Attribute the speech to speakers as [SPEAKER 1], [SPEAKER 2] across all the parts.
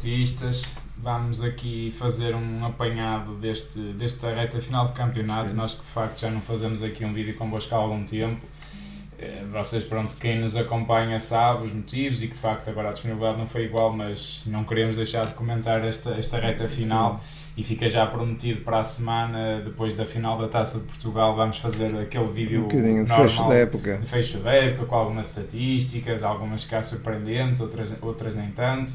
[SPEAKER 1] Olá, portistas. Vamos aqui fazer um apanhado deste, desta reta final de campeonato. Nós que de facto já não fazemos aqui um vídeo convosco há algum tempo. Eh, vocês, pronto, quem nos acompanha sabe os motivos e que de facto agora a disponibilidade não foi igual, mas não queremos deixar de comentar esta, esta reta final e fica já prometido para a semana, depois da final da Taça de Portugal, vamos fazer aquele vídeo
[SPEAKER 2] um bocadinho de
[SPEAKER 1] normal,
[SPEAKER 2] fecho da época.
[SPEAKER 1] de fecho da época, com algumas estatísticas, algumas cá surpreendentes, outras, outras nem tanto.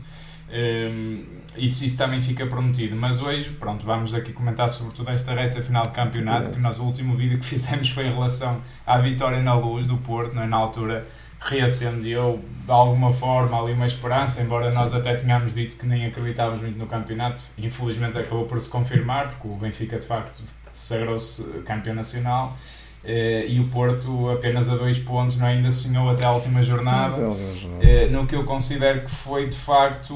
[SPEAKER 1] Um, isso, isso também fica prometido, mas hoje, pronto, vamos aqui comentar sobretudo esta reta final de campeonato, que nós o último vídeo que fizemos foi em relação à vitória na luz do Porto, não é? na altura reacendeu de alguma forma ali uma esperança, embora nós até tínhamos dito que nem acreditávamos muito no campeonato, infelizmente acabou por se confirmar, porque o Benfica de facto sagrou-se campeão nacional. Eh, e o Porto apenas a dois pontos, não é? ainda sonhou até a última jornada. Eh, no que eu considero que foi de facto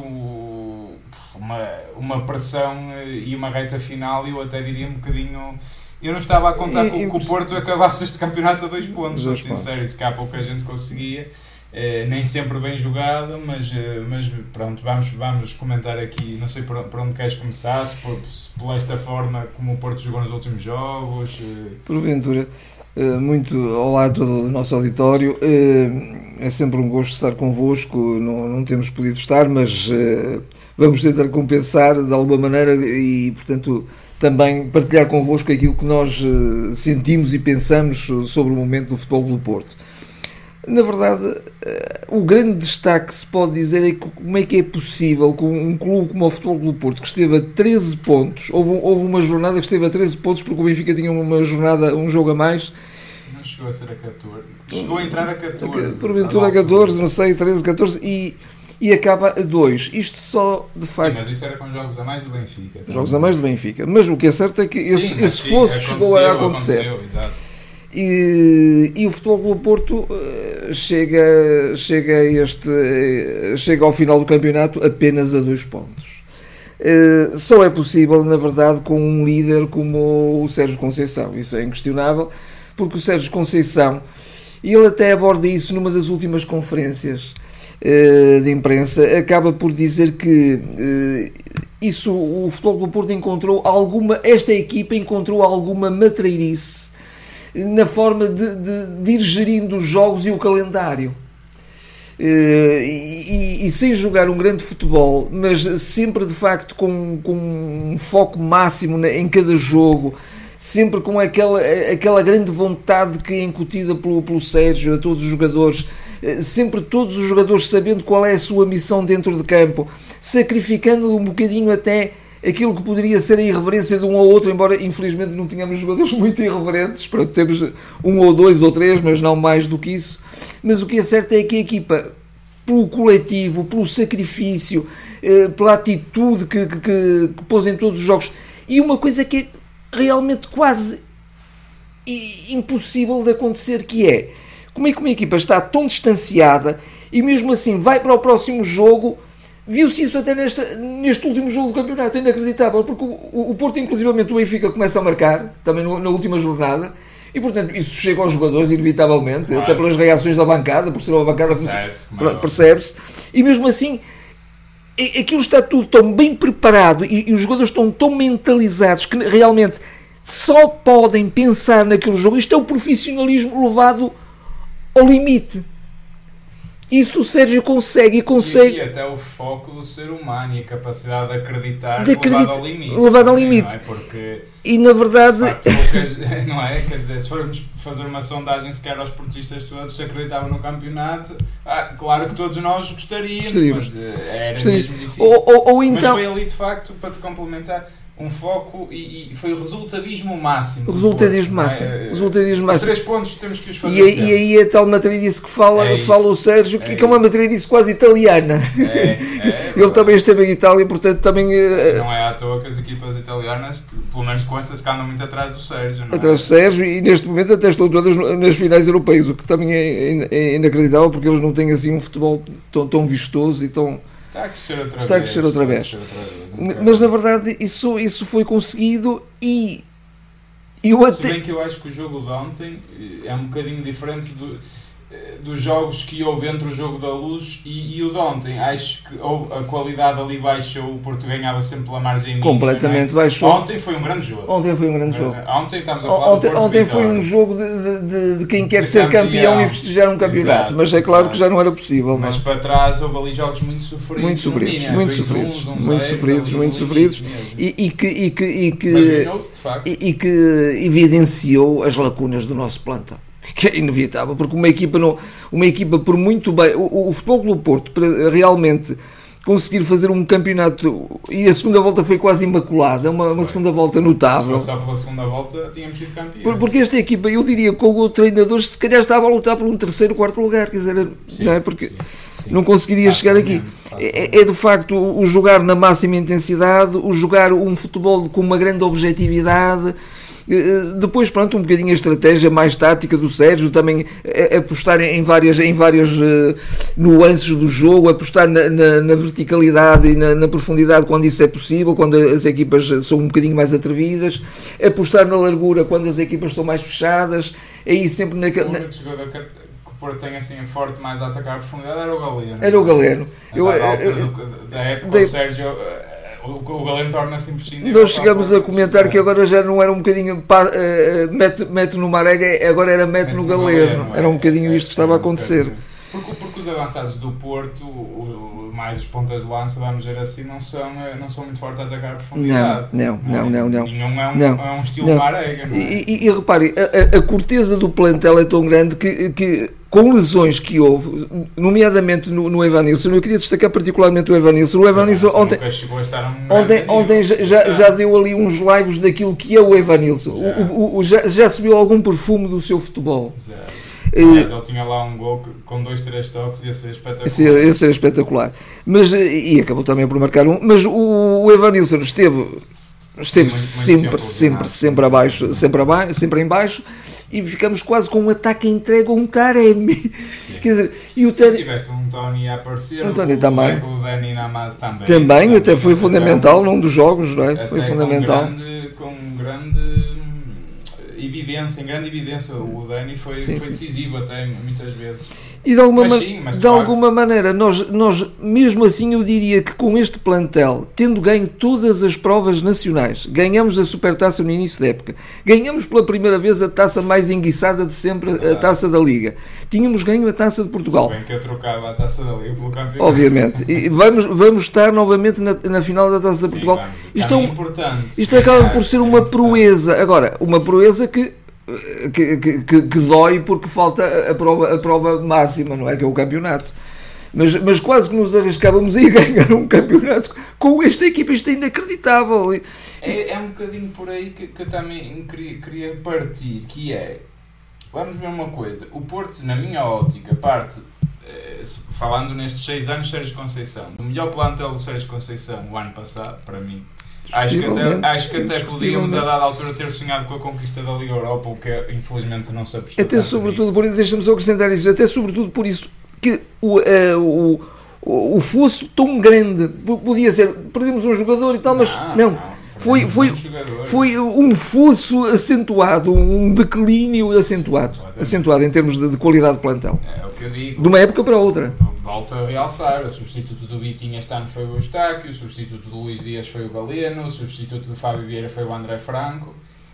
[SPEAKER 1] uma, uma pressão eh, e uma reta final, eu até diria um bocadinho. Eu não estava a contar
[SPEAKER 2] E-
[SPEAKER 1] com que o Porto acabasse este campeonato a dois pontos, sou
[SPEAKER 2] Dois pontos.
[SPEAKER 1] sincero, isso cá pouca gente conseguia. Nem sempre bem jogado, mas, mas pronto, vamos, vamos comentar aqui. Não sei por, por onde queres começar, se por, se por esta forma como o Porto jogou nos últimos jogos.
[SPEAKER 2] Porventura, muito olá a todo o nosso auditório. Eh, É sempre um gosto estar convosco. Não, não temos podido estar, mas eh, vamos tentar compensar de alguma maneira e, portanto, também partilhar convosco aquilo que nós eh, sentimos e pensamos sobre o momento do futebol do Porto. Na verdade, eh, o grande destaque que se pode dizer é que como é que é possível com um clube como o Futebol do Porto, que esteve a 13 pontos, houve, houve uma jornada que esteve a 13 pontos porque o Benfica tinha uma jornada, um jogo a mais,
[SPEAKER 1] chegou a ser a 14. Chegou a entrar a 14.
[SPEAKER 2] porventura a 14, não sei, 13, 14, e, e acaba a 2. Isto só, de
[SPEAKER 1] Sim,
[SPEAKER 2] facto,
[SPEAKER 1] mas isso era com jogos a mais do Benfica.
[SPEAKER 2] jogos a mais do Benfica. Mas o que é certo é que esse,
[SPEAKER 1] Sim,
[SPEAKER 2] esse
[SPEAKER 1] sim,
[SPEAKER 2] fosse chegou a acontecer. E, e o Futebol Clube Porto eh, chega, chega, este, chega ao final do campeonato apenas a dois pontos. Eh, Só é possível, na verdade, com um líder como o Sérgio Conceição. Isso é inquestionável, porque o Sérgio Conceição, e ele até aborda isso numa das últimas conferências eh, de imprensa, acaba por dizer que eh, isso, o Futebol do Porto encontrou alguma, esta equipa encontrou alguma matreirice na forma de, de, de ir gerindo os jogos e o calendário. Eh, E, e- sem jogar um grande futebol, mas sempre de facto com, com um foco máximo em cada jogo, sempre com aquela, aquela grande vontade que é incutida pelo, pelo Sérgio a todos os jogadores, eh, sempre todos os jogadores sabendo qual é a sua missão dentro de campo, sacrificando um bocadinho até aquilo que poderia ser a irreverência de um ou outro, embora infelizmente não tenhamos jogadores muito irreverentes, pronto, temos um ou dois ou três, mas não mais do que isso. Mas o que é certo é que a equipa, pelo coletivo, pelo sacrifício, eh, pela atitude que, que- que pôs em todos os jogos, e uma coisa que é realmente quase impossível de acontecer, que é como é que uma equipa está tão distanciada e mesmo assim vai para o próximo jogo. Viu-se isso até nesta, neste último jogo do campeonato, é inacreditável, porque o, o- Porto, inclusivamente o Benfica, começa a marcar, também no- na última jornada, e portanto isso chega aos jogadores, inevitavelmente,
[SPEAKER 1] Claro.
[SPEAKER 2] até pelas reações da bancada, por ser uma bancada
[SPEAKER 1] Percebe-se, é
[SPEAKER 2] percebe-se, e mesmo assim aquilo está tudo tão bem preparado e, e os jogadores estão tão mentalizados que realmente só podem pensar naquele jogo. Isto é o profissionalismo levado ao limite. Isso o Sérgio consegue consegue.
[SPEAKER 1] e até o foco do ser humano e a capacidade de acreditar
[SPEAKER 2] De acredit-
[SPEAKER 1] levado ao limite.
[SPEAKER 2] levado ao
[SPEAKER 1] também,
[SPEAKER 2] limite.
[SPEAKER 1] Não é? Porque,
[SPEAKER 2] E na verdade,
[SPEAKER 1] de facto, poucas, não é? Quer dizer, se formos fazer uma sondagem sequer aos portistas todos se acreditavam no campeonato, ah, claro que todos nós gostaríamos,
[SPEAKER 2] Gostaríamos.
[SPEAKER 1] mas eh, era
[SPEAKER 2] Gostaríamos.
[SPEAKER 1] mesmo difícil.
[SPEAKER 2] ou, ou- ou
[SPEAKER 1] Mas
[SPEAKER 2] então.
[SPEAKER 1] foi ali de facto, para te complementar, um foco e, e foi o resultadismo máximo.
[SPEAKER 2] Resultadismo
[SPEAKER 1] Porto, é?
[SPEAKER 2] máximo.
[SPEAKER 1] Eh,
[SPEAKER 2] Resultadismo
[SPEAKER 1] Os
[SPEAKER 2] máximo.
[SPEAKER 1] três pontos temos que os fazer.
[SPEAKER 2] E aí, e aí é tal matreirice que fala,
[SPEAKER 1] É
[SPEAKER 2] fala o Sérgio, que
[SPEAKER 1] É
[SPEAKER 2] que é uma matreirice quase italiana.
[SPEAKER 1] É, é,
[SPEAKER 2] Ele também esteve em Itália, portanto também eh,
[SPEAKER 1] Não é à toa que as equipas italianas, pelo menos consta-se que andam muito atrás do Sérgio, é?
[SPEAKER 2] atrás do Sérgio e neste momento até estão todas nas finais europeias, o que também é, é inacreditável porque eles não têm assim um futebol tão, tão vistoso e tão.
[SPEAKER 1] Está a crescer outra
[SPEAKER 2] Está a
[SPEAKER 1] vez.
[SPEAKER 2] crescer outra vez.
[SPEAKER 1] a crescer outra vez,
[SPEAKER 2] Mas na verdade isso, isso foi conseguido e eu
[SPEAKER 1] Se
[SPEAKER 2] até.
[SPEAKER 1] bem que eu acho que o jogo de ontem eh, é um bocadinho diferente do. Dos jogos que houve entre o jogo da luz e, e o de ontem. Acho que a qualidade ali baixou, o Porto ganhava sempre pela margem mínima.
[SPEAKER 2] Completamente é? baixou.
[SPEAKER 1] Ontem foi um grande jogo.
[SPEAKER 2] Ontem foi um grande jogo.
[SPEAKER 1] Ontem estamos a falar
[SPEAKER 2] Ontem, ontem foi um jogo de, de, de quem quer de ser campeão. campeão. e festejar um campeonato. Exato, mas é claro que já não era possível.
[SPEAKER 1] Mas
[SPEAKER 2] não.
[SPEAKER 1] para trás houve ali jogos muito sofridos.
[SPEAKER 2] Muito sofridos, muito sofridos. Muito sofridos, muito sofridos. E, e que, e que, e que, e, e que evidenciou as lacunas do nosso plantão que é inevitável, porque uma equipa, não, uma equipa por muito bem. O, o Futebol do Porto, para realmente conseguir fazer um campeonato e a segunda volta foi quase imaculada, uma, uma segunda volta notável.
[SPEAKER 1] Só pela segunda volta tínhamos sido campeão.
[SPEAKER 2] Porque esta equipa, eu diria, com o treinador, se calhar estava a lutar por um terceiro, quarto lugar, quer dizer, sim, não é? Porque sim, sim. não conseguiria chegar aqui. É, é de facto o jogar na máxima intensidade, o jogar um futebol com uma grande objetividade depois, pronto, um bocadinho a estratégia mais tática do Sérgio, também apostar em várias, em várias uh, nuances do jogo, apostar na, na, na verticalidade e na, na, profundidade quando isso é possível, quando as equipas são um bocadinho mais atrevidas, apostar na largura quando as equipas estão mais fechadas, aí sempre.
[SPEAKER 1] Na... O Porto tem assim forte mais a atacar a profundidade era o Galeno.
[SPEAKER 2] Era o Galeno.
[SPEAKER 1] Eu, da época o Sérgio o, o Galeno torna-se imprescindível.
[SPEAKER 2] Nós chegamos a comentar que agora já não era um bocadinho uh, mete, mete no Marega, agora era mete, no, no Galeno. Galeno. Era um bocadinho é, isto que estava a acontecer.
[SPEAKER 1] Porque, porque, os avançados do Porto, o, mais os pontas de lança, vamos dizer assim, não são, eh, não são muito fortes a atacar a profundidade.
[SPEAKER 2] Não, não, não, não. não,
[SPEAKER 1] não. é, um, não, é um estilo não. Marega, não é? E,
[SPEAKER 2] e, e repare, a, a, corteza do plantel é tão grande que, que com lesões que houve, nomeadamente no, no Evanilson, eu queria destacar particularmente o Evanilson. O Evanilson ontem, ontem, ontem já, já deu ali uns lives daquilo que é o Evanilson. Já, o, o, já, já subiu algum perfume do seu futebol.
[SPEAKER 1] Já. Mas ele tinha lá um gol com dois, três toques, ia ser espetacular.
[SPEAKER 2] Ia ser espetacular. Mas, e acabou também por marcar um. Mas o, o Evanilson esteve esteve muito, sempre, muito sempre, sempre abaixo, sempre abaixo, sempre em baixo e ficamos quase com um ataque entregue a um Taremi. Quer dizer, e o
[SPEAKER 1] Taremi... tiveste um Tony a aparecer, um Tony
[SPEAKER 2] o, também.
[SPEAKER 1] o Dani Namaz também.
[SPEAKER 2] Também, até foi fundamental num dos jogos, não é? Foi fundamental.
[SPEAKER 1] Com grande, com grande evidência, em grande evidência, o Dani foi, sim, foi decisivo sim. até muitas vezes.
[SPEAKER 2] E de alguma, mas sim, mas de, de alguma maneira, nós, nós, mesmo assim, eu diria que com este plantel, tendo ganho todas as provas nacionais, ganhamos a supertaça no início da época, ganhamos pela primeira vez a taça mais enguiçada de sempre, a taça da Liga, tínhamos ganho a taça de Portugal.
[SPEAKER 1] Se bem que eu trocava a taça da Liga pelo campeonato.
[SPEAKER 2] Obviamente. E vamos, vamos estar novamente na, na final da taça de Portugal. Sim,
[SPEAKER 1] isto, é um, importante.
[SPEAKER 2] isto acaba por ser uma proeza. Agora, uma proeza que que, que, que, dói porque falta a prova, a prova máxima, não é? Que é o campeonato. Mas, mas quase que nos arriscávamos a ganhar um campeonato com esta equipa, isto é inacreditável.
[SPEAKER 1] É, é um bocadinho por aí que, que eu também queria, queria partir, que é, vamos ver uma coisa, o Porto, na minha ótica, parte, eh, falando nestes seis anos, Sérgio Conceição, do melhor plantel do Sérgio Conceição o ano passado, para mim, Acho que até, acho que até podíamos, a dada altura, ter sonhado com a conquista da Liga Europa, o que infelizmente não se apostou.
[SPEAKER 2] Até sobretudo por isso, deixa-me só acrescentar isso, até sobretudo por isso que o, uh, o, o fosso tão grande podia ser, perdemos um jogador e tal, mas não. não, não foi, foi, foi um fosso acentuado, um declínio acentuado, acentuado em termos de, de qualidade de plantel.
[SPEAKER 1] É o que eu digo.
[SPEAKER 2] De uma época para outra.
[SPEAKER 1] Volto a realçar, o substituto do Vitinho este ano foi o Eustáquio, o substituto do Luís Dias foi o Galeno, o substituto do Fábio Vieira foi o André Franco.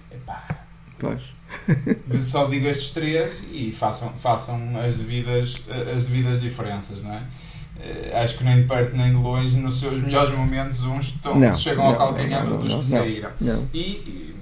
[SPEAKER 1] Epá.
[SPEAKER 2] Pois.
[SPEAKER 1] Só digo estes três e façam, façam as, devidas, as devidas diferenças, não é? Uh, acho que nem de perto nem de longe, nos seus melhores momentos, uns estão, não, chegam não, ao calcanhar dos que saíram. E, e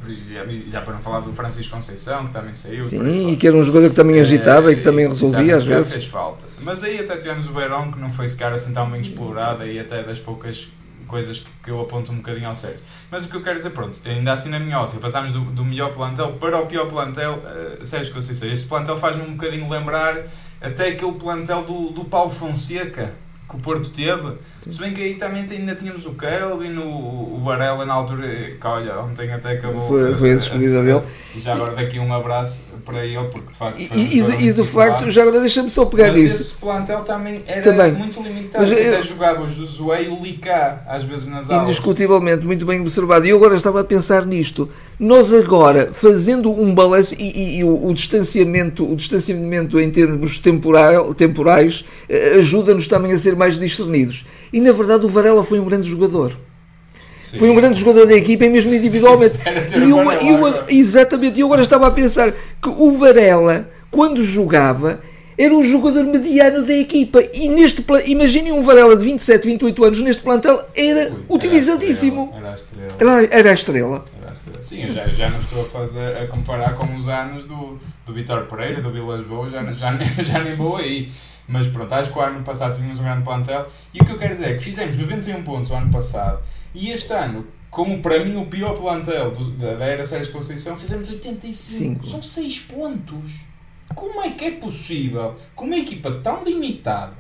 [SPEAKER 1] já, para não falar do Francisco Conceição, que também saiu.
[SPEAKER 2] Sim, e que era um jogador que também agitava e que também resolvia às vezes.
[SPEAKER 1] fez falta. Mas aí até tivemos o Beirão, que não foi sequer assim tão bem explorado, e até das poucas coisas que, que eu aponto um bocadinho ao certo. Mas o que eu quero dizer, pronto, ainda assim na minha ótica, passámos do, do melhor plantel para o pior plantel, uh, Sérgio Conceição. Este plantel faz-me um bocadinho lembrar até aquele plantel do, do Paulo Fonseca que o Porto teve. Se bem que aí também ainda tínhamos o Kelvin, o, o Varela na altura, que olha, ontem até acabou.
[SPEAKER 2] Foi, foi a despedida dele.
[SPEAKER 1] E já agora daqui um abraço para ele, porque de facto.
[SPEAKER 2] E, e, e de facto, já agora deixa-me só pegar
[SPEAKER 1] Mas
[SPEAKER 2] isso.
[SPEAKER 1] Esse plantel também era também. muito limitado. Mas, Até eu... jogava o Josué e o Licá, às vezes nas aulas.
[SPEAKER 2] Indiscutivelmente, muito bem observado. E eu agora estava a pensar nisto. Nós agora, fazendo um balanço e, e, e o, o, distanciamento, o distanciamento em termos temporal, temporais eh, ajuda-nos também a ser mais discernidos. E na verdade o Varela foi um grande jogador. Sim. Foi um grande jogador da equipa, mesmo individualmente. e eu, eu, exatamente, e eu agora estava a pensar que o Varela, quando jogava, era um jogador mediano da equipa. E neste imaginem um Varela de 27, 28 anos neste plantel, era Ui, utilizadíssimo.
[SPEAKER 1] Era a estrela.
[SPEAKER 2] Era, era a estrela.
[SPEAKER 1] Era a estrela. Sim, eu já, já não estou a, fazer, a comparar com os anos do, do Vitor Pereira, do Vilas Boas, já, já, já nem vou aí. Mas pronto, acho que o ano passado tínhamos um grande plantel. E o que eu quero dizer é que fizemos 91 pontos o ano passado e este ano, como para mim o pior plantel do, da, da era Sérgio Conceição, fizemos 85. Cinco. São 6 pontos. Como é que é possível, com uma equipa tão limitada,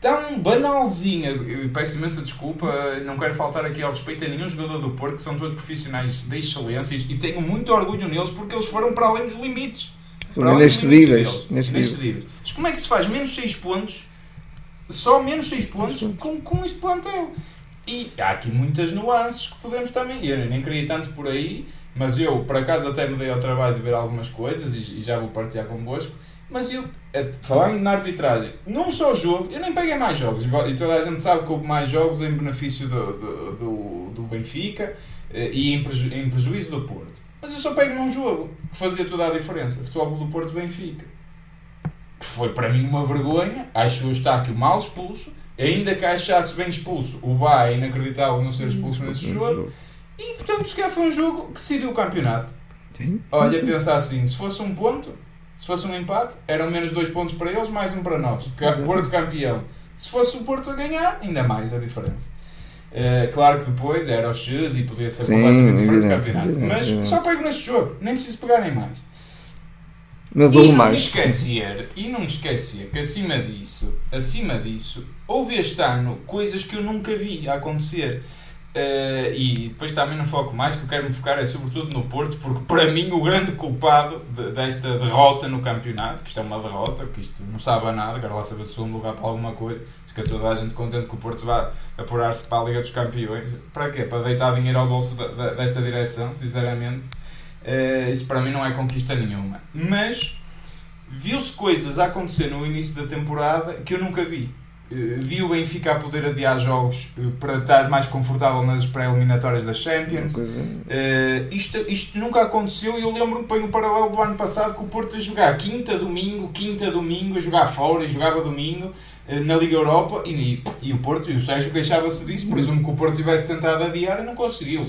[SPEAKER 1] tão banalzinha, eu peço imensa desculpa, não quero faltar aqui ao respeito a nenhum jogador do Porto, que são todos profissionais de excelência e tenho muito orgulho neles porque eles foram para além dos limites.
[SPEAKER 2] Foram inexcedíveis.
[SPEAKER 1] Inexcedíveis. Mas como é que se faz menos 6 pontos, só menos 6 pontos, com, com este plantel? E há aqui muitas nuances que podemos também. Eu nem queria tanto por aí, mas eu, por acaso, até me dei ao trabalho de ver algumas coisas e, e já vou partilhar convosco. Mas eu, falando na arbitragem, num só jogo, eu nem peguei mais jogos. E toda a gente sabe que houve mais jogos em benefício do, do, do, do Benfica eh, e em, preju, em prejuízo do Porto. Mas eu só pego num jogo que fazia toda a diferença: Futebol do Porto Benfica. Que foi para mim uma vergonha. Acho o Eustáquio mal expulso. Ainda que achasse bem expulso, o Bá é inacreditável não ser expulso nesse jogo. E portanto, se calhar foi um jogo que decidiu o campeonato. Sim, Olha, sim. pensar assim: se fosse um ponto, se fosse um empate, eram menos dois pontos para eles, mais um para nós. Porto campeão. Se fosse o Porto a ganhar, ainda mais a diferença. Uh, claro que depois era o X e podia ser sim, completamente diferente do campeonato. Evidente, mas evidente. só pego nesse jogo, nem preciso pegar nem mais.
[SPEAKER 2] Mas
[SPEAKER 1] e não
[SPEAKER 2] mais.
[SPEAKER 1] me esquecer, e não me esquecer que acima disso, acima disso, houve este ano coisas que eu nunca vi acontecer. Uh, e depois também não foco mais, que eu quero me focar é sobretudo no Porto, porque para mim o grande culpado de, desta derrota no campeonato, que isto é uma derrota, que isto não sabe a nada, quero lá saber se segundo lugar para alguma coisa, fica toda a gente contente que o Porto vá apurar-se para a Liga dos Campeões. Para quê? Para deitar dinheiro ao bolso da, da, desta direção, sinceramente. Uh, isso para mim não é conquista nenhuma. Mas viu-se coisas a acontecer no início da temporada que eu nunca vi. Eh, viu o Benfica a poder adiar jogos eh, para estar mais confortável nas pré-eliminatórias da Champions. Isto, isto nunca aconteceu e eu lembro-me bem o paralelo do ano passado com o Porto a jogar quinta, domingo, quinta, domingo, a jogar fora e jogava domingo na Liga Europa e, e, o Porto e o Sérgio queixava-se disso. Presumo que o Porto tivesse tentado adiar e não conseguiu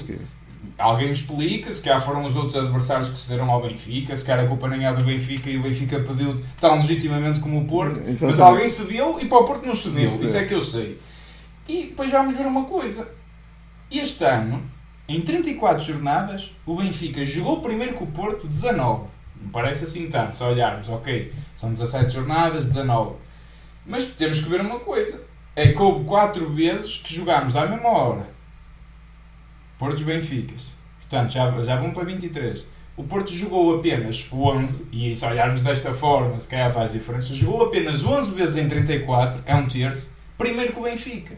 [SPEAKER 1] alguém me explica, se calhar foram os outros adversários que cederam ao Benfica, se calhar a culpa nem é do Benfica e o Benfica pediu tão legitimamente como o Porto, Exatamente. mas alguém cedeu e para o Porto não cedeu, não isso é que eu sei. E depois vamos ver uma coisa. Este ano, em 34 jornadas, o Benfica jogou primeiro com o Porto 19. Não parece assim tanto, se olharmos, ok, são 17 jornadas, 19. Mas temos que ver uma coisa. É que houve 4 vezes que jogámos à mesma hora Portos Benficas. Portanto, já, já vão para 23. O Porto jogou apenas 11, e se olharmos desta forma, se calhar faz diferença, jogou apenas 11 vezes em 34, é um terço, primeiro que o Benfica.